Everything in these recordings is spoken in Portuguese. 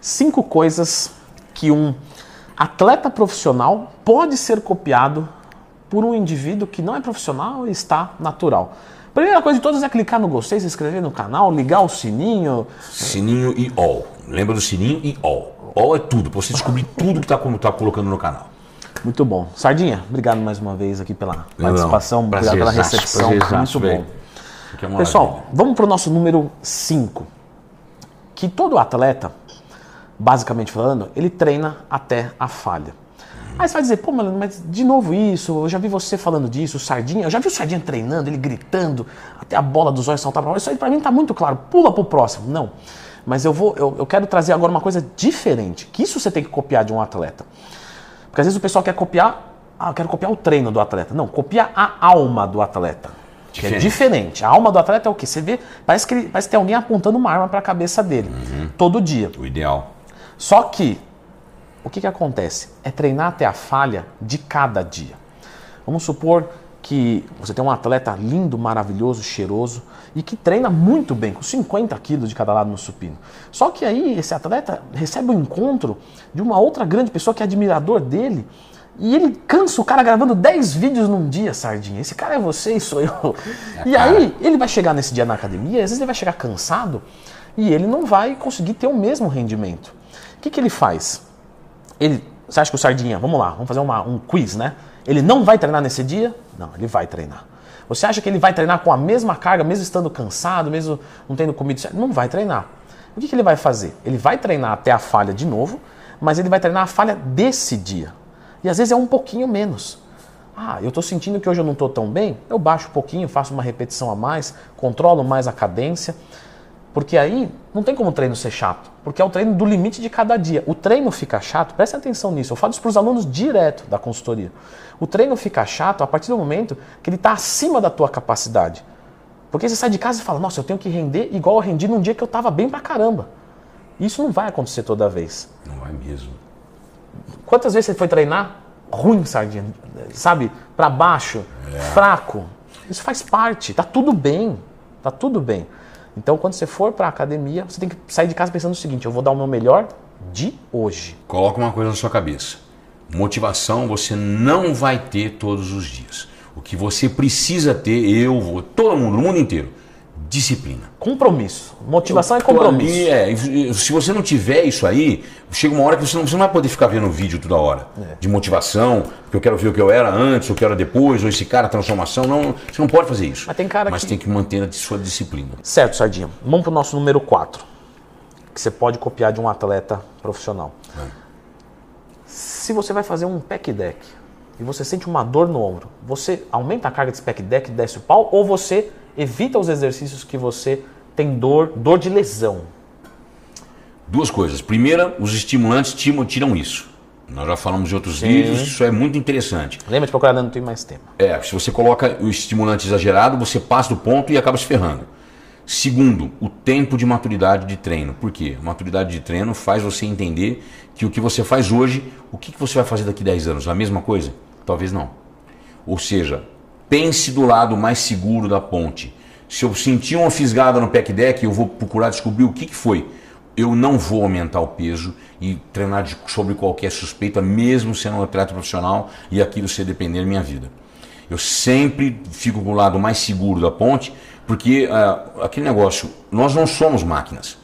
Cinco coisas que um atleta profissional pode ser copiado por um indivíduo que não é profissional e está natural. Primeira coisa de todas é clicar no gostei, se inscrever no canal, ligar o sininho. Sininho e all. Lembra do sininho e all. All é tudo, para você descobrir tudo que está tá colocando no canal. Muito bom. Sardinha, obrigado mais uma vez aqui pela participação, obrigado pela recepção. Muito bom. É Pessoal, vamos para o nosso número 5. Que todo atleta, basicamente falando, ele treina até a falha. Aí você vai dizer, pô, mano, mas de novo isso, eu já vi você falando disso, o Sardinha, eu já vi o Sardinha treinando, ele gritando, até a bola dos olhos saltar para Isso aí para mim tá muito claro, pula pro próximo. Não. Mas eu vou, eu, eu quero trazer agora uma coisa diferente, que isso você tem que copiar de um atleta. Porque às vezes o pessoal quer copiar, ah, eu quero copiar o treino do atleta. Não, copia a alma do atleta. Que é diferente. A alma do atleta é o quê? Você vê, parece que, parece que tem alguém apontando uma arma para a cabeça dele, uhum. todo dia. O ideal. Só que o que, que acontece? É treinar até a falha de cada dia. Vamos supor que você tem um atleta lindo, maravilhoso, cheiroso e que treina muito bem, com 50 quilos de cada lado no supino. Só que aí esse atleta recebe um encontro de uma outra grande pessoa que é admirador dele e ele cansa o cara gravando 10 vídeos num dia, Sardinha. Esse cara é você e sou eu. É e cara. aí ele vai chegar nesse dia na academia, às vezes ele vai chegar cansado e ele não vai conseguir ter o mesmo rendimento. O que, que ele faz? Ele, você acha que o Sardinha, vamos lá, vamos fazer uma, um quiz, né? Ele não vai treinar nesse dia? Não, ele vai treinar. Você acha que ele vai treinar com a mesma carga, mesmo estando cansado, mesmo não tendo comido certo? Não vai treinar. O que, que ele vai fazer? Ele vai treinar até a falha de novo, mas ele vai treinar a falha desse dia. E às vezes é um pouquinho menos. Ah, eu estou sentindo que hoje eu não estou tão bem, eu baixo um pouquinho, faço uma repetição a mais, controlo mais a cadência. Porque aí não tem como o treino ser chato, porque é o treino do limite de cada dia. O treino fica chato, preste atenção nisso, eu falo isso para os alunos direto da consultoria. O treino fica chato a partir do momento que ele está acima da tua capacidade. Porque você sai de casa e fala, nossa, eu tenho que render igual eu rendi num dia que eu estava bem pra caramba. Isso não vai acontecer toda vez. Não vai mesmo. Quantas vezes você foi treinar ruim, sardinha? Sabe? Para baixo, é. fraco. Isso faz parte, tá tudo bem. Tá tudo bem. Então, quando você for para a academia, você tem que sair de casa pensando o seguinte: eu vou dar o meu melhor de hoje. Coloca uma coisa na sua cabeça. Motivação você não vai ter todos os dias. O que você precisa ter, eu vou, todo mundo, no mundo inteiro, disciplina. Compromisso. Motivação é compromisso. Ali, é, se você não tiver isso aí, chega uma hora que você não, você não vai poder ficar vendo vídeo toda hora é. de motivação, porque eu quero ver o que eu era antes, o que eu era depois, ou esse cara, transformação. Não, você não pode fazer isso. Mas tem cara Mas que... tem que manter a sua disciplina. Certo, Sardinha. Vamos para o nosso número 4, que você pode copiar de um atleta profissional. É. Se você vai fazer um pack deck e você sente uma dor no ombro, você aumenta a carga desse pack deck e desce o pau, ou você evita os exercícios que você tem dor, dor de lesão? Duas coisas. Primeira, os estimulantes tiram isso. Nós já falamos em outros Sim. vídeos, isso é muito interessante. Lembra de procurar não tem mais tempo. É, se você coloca o estimulante exagerado, você passa do ponto e acaba se ferrando. Segundo, o tempo de maturidade de treino. Por quê? Maturidade de treino faz você entender que o que você faz hoje, o que você vai fazer daqui a 10 anos? A mesma coisa? Talvez não. Ou seja, pense do lado mais seguro da ponte. Se eu sentir uma fisgada no pack deck, eu vou procurar descobrir o que, que foi. Eu não vou aumentar o peso e treinar de, sobre qualquer suspeita, mesmo sendo um atleta profissional e aquilo ser depender da minha vida. Eu sempre fico com o lado mais seguro da ponte, porque uh, aquele negócio, nós não somos máquinas.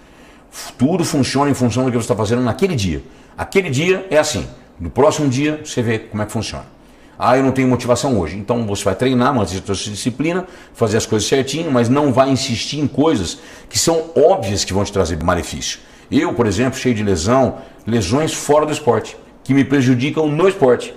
Tudo funciona em função do que você está fazendo naquele dia. Aquele dia é assim. No próximo dia você vê como é que funciona. Ah, eu não tenho motivação hoje. Então você vai treinar, manter a sua disciplina, fazer as coisas certinho, mas não vai insistir em coisas que são óbvias que vão te trazer malefício. Eu, por exemplo, cheio de lesão, lesões fora do esporte, que me prejudicam no esporte.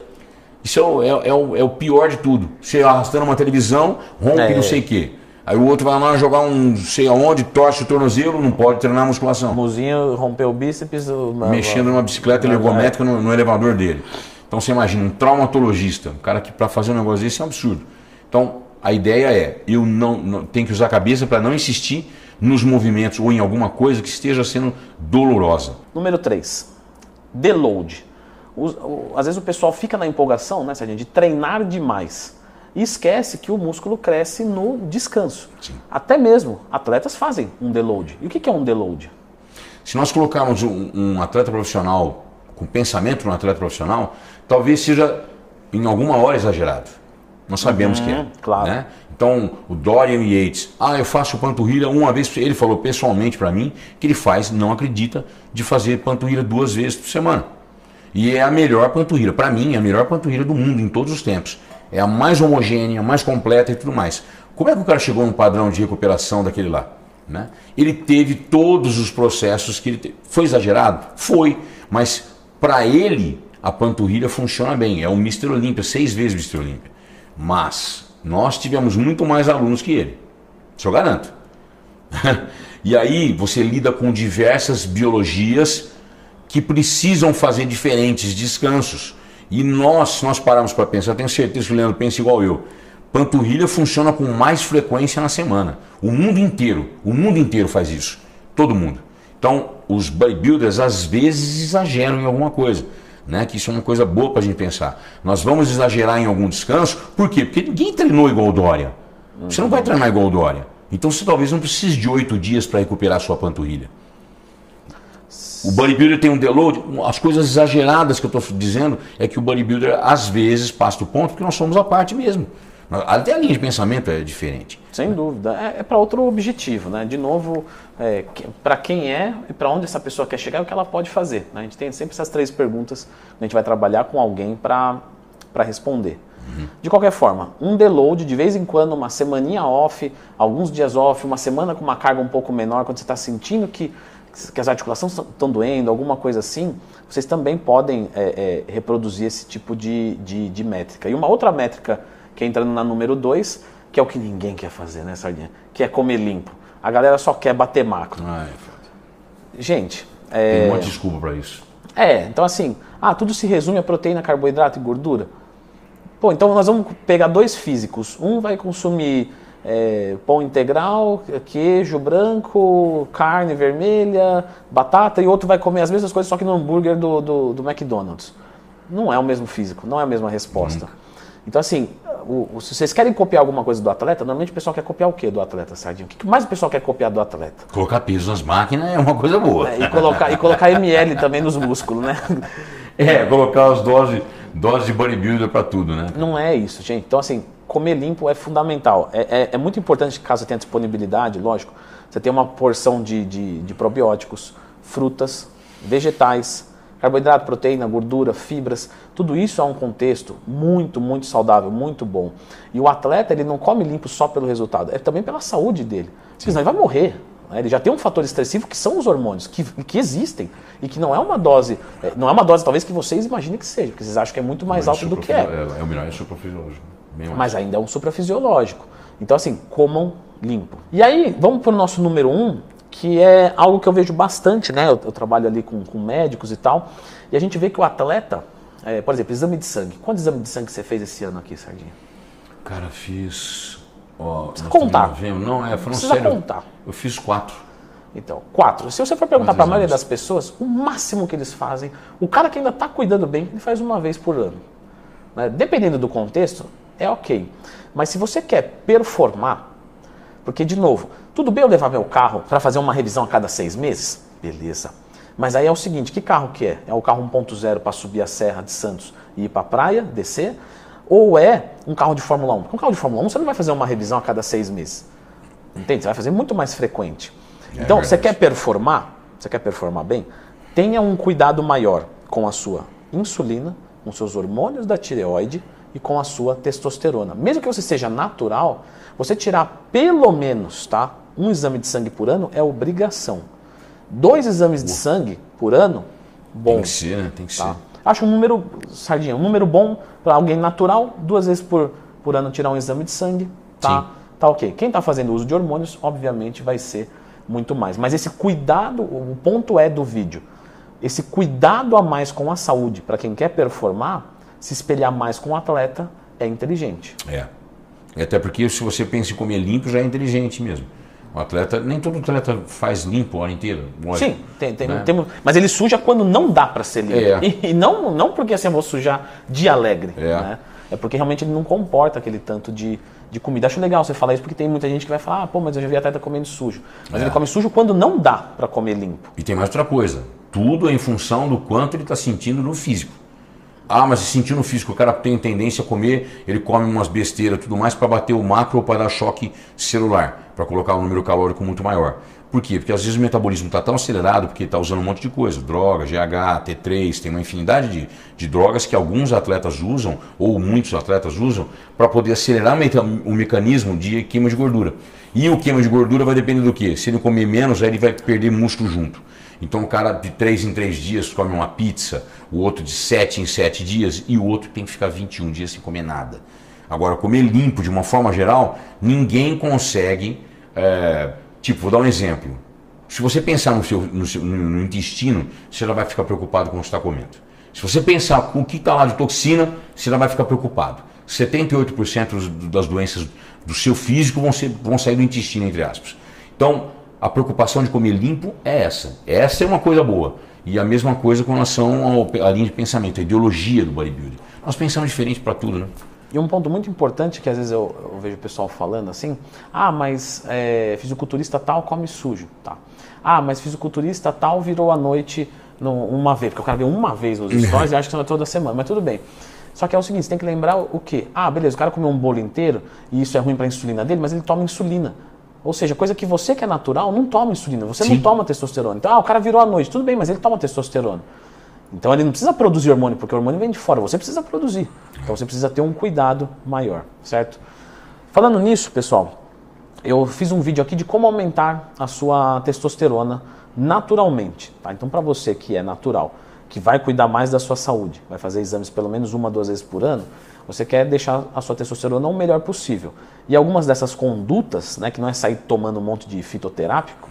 Isso é, é, é, o, é o, pior de tudo. Você arrastando uma televisão, rompe é. não sei o quê. Aí o outro vai lá jogar um sei aonde, torce o tornozelo, não pode treinar a musculação. O Muzinho rompeu o bíceps. Mexendo numa bicicleta ergométrica no, no elevador dele. Então você imagina um traumatologista, um cara que para fazer um negócio desse é um absurdo. Então a ideia é, eu não, não tenho que usar a cabeça para não insistir nos movimentos ou em alguma coisa que esteja sendo dolorosa. Número 3, deload. Às vezes o pessoal fica na empolgação, né, Sardinha, de treinar demais e esquece que o músculo cresce no descanso. Sim. Até mesmo atletas fazem um deload. E o que é um deload? Se nós colocarmos um, um atleta profissional com pensamento no atleta profissional, talvez seja em alguma hora exagerado. Nós sabemos que é. claro. Né? Então, o Dorian Yates, ah, eu faço panturrilha uma vez, ele falou pessoalmente para mim que ele faz, não acredita, de fazer panturrilha duas vezes por semana. E é a melhor panturrilha, para mim, é a melhor panturrilha do mundo em todos os tempos. É a mais homogênea, a mais completa e tudo mais. Como é que o cara chegou no padrão de recuperação daquele lá? Né? Ele teve todos os processos que ele teve. Foi exagerado? Foi. Mas para ele, a panturrilha funciona bem. É o Mr. Olímpia, seis vezes Mr. Olímpia. Mas nós tivemos muito mais alunos que ele. Isso eu garanto. e aí você lida com diversas biologias que precisam fazer diferentes descansos. E nós, se nós pararmos para pensar, tenho certeza que o Leandro pensa igual eu. Panturrilha funciona com mais frequência na semana. O mundo inteiro, o mundo inteiro faz isso. Todo mundo. Então, os bodybuilders às vezes exageram em alguma coisa né? Que isso é uma coisa boa para a gente pensar. Nós vamos exagerar em algum descanso, por quê? Porque ninguém treinou igual o Dória. Você não vai treinar igual o Dória. Então você talvez não precise de oito dias para recuperar sua panturrilha. O bodybuilder tem um deload. As coisas exageradas que eu estou dizendo é que o bodybuilder às vezes passa do ponto porque nós somos a parte mesmo. Até a linha de pensamento é diferente. Sem dúvida. É, é para outro objetivo, né? De novo, é, para quem é e para onde essa pessoa quer chegar e o que ela pode fazer. Né? A gente tem sempre essas três perguntas a gente vai trabalhar com alguém para responder. Uhum. De qualquer forma, um deload, de vez em quando, uma semaninha off, alguns dias off, uma semana com uma carga um pouco menor, quando você está sentindo que, que as articulações estão doendo, alguma coisa assim, vocês também podem é, é, reproduzir esse tipo de, de, de métrica. E uma outra métrica que é entrando na número 2, que é o que ninguém quer fazer, né, Sardinha? Que é comer limpo. A galera só quer bater macro. Ai, Gente. É... Tem uma desculpa para isso. É, então assim, ah, tudo se resume a proteína, carboidrato e gordura. Pô, então nós vamos pegar dois físicos. Um vai consumir é, pão integral, queijo branco, carne vermelha, batata, e outro vai comer as mesmas coisas, só que no hambúrguer do, do, do McDonald's. Não é o mesmo físico, não é a mesma resposta. Hum. Então, assim, o, o, se vocês querem copiar alguma coisa do atleta, normalmente o pessoal quer copiar o que do atleta, Sardinha? O que mais o pessoal quer copiar do atleta? Colocar peso nas máquinas é uma coisa boa. É, e, colocar, e colocar ML também nos músculos, né? É, colocar as doses, doses de bodybuilder para tudo, né? Não é isso, gente. Então, assim, comer limpo é fundamental. É, é, é muito importante, caso tenha disponibilidade, lógico, você tem uma porção de, de, de probióticos, frutas, vegetais, Carboidrato, proteína, gordura, fibras, tudo isso é um contexto muito, muito saudável, muito bom. E o atleta ele não come limpo só pelo resultado, é também pela saúde dele. Sim. Senão ele vai morrer. Né? Ele já tem um fator estressivo que são os hormônios, que, que existem e que não é uma dose, é, não é uma dose talvez que vocês imaginem que seja, porque vocês acham que é muito mais alto do que é. É, é o melhor é suprafisiológico. Mas ainda é um suprafisiológico. Então assim, comam limpo. E aí, vamos para o nosso número um, que é algo que eu vejo bastante, né? Eu, eu trabalho ali com, com, médicos e tal, e a gente vê que o atleta, é, por exemplo, exame de sangue. Quantos exames de sangue você fez esse ano aqui, Sardinha? Cara, fiz. Ó, Precisa contar. Não, é, falando Precisa sério. contar. Eu fiz quatro. Então, quatro. Se você for perguntar para a maioria das pessoas, o máximo que eles fazem, o cara que ainda está cuidando bem, ele faz uma vez por ano. Né? Dependendo do contexto, é ok. Mas se você quer performar, porque, de novo, tudo bem eu levar meu carro para fazer uma revisão a cada seis meses? Beleza. Mas aí é o seguinte, que carro que é? É o carro 1.0 para subir a serra de Santos e ir para a praia, descer? Ou é um carro de Fórmula 1? Porque um carro de Fórmula 1 você não vai fazer uma revisão a cada seis meses. Entende? Você vai fazer muito mais frequente. É então, você quer performar? Você quer performar bem? Tenha um cuidado maior com a sua insulina, com seus hormônios da tireoide e com a sua testosterona. Mesmo que você seja natural, você tirar pelo menos, tá? Um exame de sangue por ano é obrigação. Dois exames de sangue por ano, bom. Tem que ser, né? Tem que tá? ser. Acho um número, sardinha, um número bom para alguém natural, duas vezes por, por ano tirar um exame de sangue, tá? Sim. Tá ok. Quem está fazendo uso de hormônios, obviamente, vai ser muito mais. Mas esse cuidado, o ponto é do vídeo, esse cuidado a mais com a saúde, para quem quer performar, se espelhar mais com o atleta, é inteligente. É. Até porque se você pensa em comer limpo, já é inteligente mesmo. O atleta, nem todo atleta faz limpo a hora inteira. Sim, tem, tem, né? tem, mas ele suja quando não dá para ser limpo. É. E, e, não, não porque assim eu vou sujar de alegre. É. Né? é porque realmente ele não comporta aquele tanto de, de comida. Acho legal você falar isso porque tem muita gente que vai falar, ah, pô, mas eu já vi atleta comendo sujo. Mas É. ele come sujo quando não dá para comer limpo. E tem mais outra coisa. Tudo é em função do quanto ele está sentindo no físico. Ah, mas se sentir no físico, o cara tem tendência a comer, ele come umas besteiras tudo mais para bater o macro ou para dar choque celular, para colocar um número calórico muito maior. Por quê? Porque às vezes o metabolismo está tão acelerado porque está usando um monte de coisa, droga, GH, T3, tem uma infinidade de, de drogas que alguns atletas usam, ou muitos atletas usam, para poder acelerar o mecanismo de queima de gordura. E o queima de gordura vai depender do quê? Se ele comer menos, aí ele vai perder músculo junto. Então o cara de 3 em 3 dias come uma pizza, o outro de 7 em 7 dias e o outro tem que ficar 21 dias sem comer nada. Agora, comer limpo de uma forma geral, ninguém consegue. é, tipo, vou dar um exemplo. Se você pensar no, seu, no, seu- no- no intestino, você já vai ficar preocupado com o que está comendo. Se você pensar com o que está lá de toxina, você já vai ficar preocupado. 78% dos- das doenças do seu físico vão, ser, vão sair do intestino, entre aspas. Então, a preocupação de comer limpo é essa. Essa é uma coisa boa. E a mesma coisa com relação à linha de pensamento, a ideologia do bodybuilding. Nós pensamos diferente para tudo, né? E um ponto muito importante que às vezes eu, eu vejo o pessoal falando assim, ah, mas é, fisiculturista tal come sujo, tá? Ah, mas fisiculturista tal virou à noite no- uma vez, porque o cara vê uma vez nos stories e acha que são toda semana, mas tudo bem. Só que é o seguinte, você tem que lembrar o quê? Ah, beleza, o cara comeu um bolo inteiro e isso é ruim para a insulina dele, mas ele toma insulina. Ou seja, coisa que você que é natural não toma insulina, você Sim. não toma testosterona. Então, ah, o cara virou à noite, tudo bem, mas ele toma testosterona. Então ele não precisa produzir hormônio, porque o hormônio vem de fora, você precisa produzir. Então você precisa ter um cuidado maior, certo? Falando nisso, pessoal, eu fiz um vídeo aqui de como aumentar a sua testosterona naturalmente. Tá? Então, para você que é natural, que vai cuidar mais da sua saúde, vai fazer exames pelo menos uma, duas vezes por ano, você quer deixar a sua testosterona o melhor possível. E algumas dessas condutas, né, que não é sair tomando um monte de fitoterápico,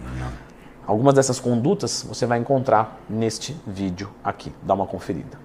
algumas dessas condutas você vai encontrar neste vídeo aqui. Dá uma conferida.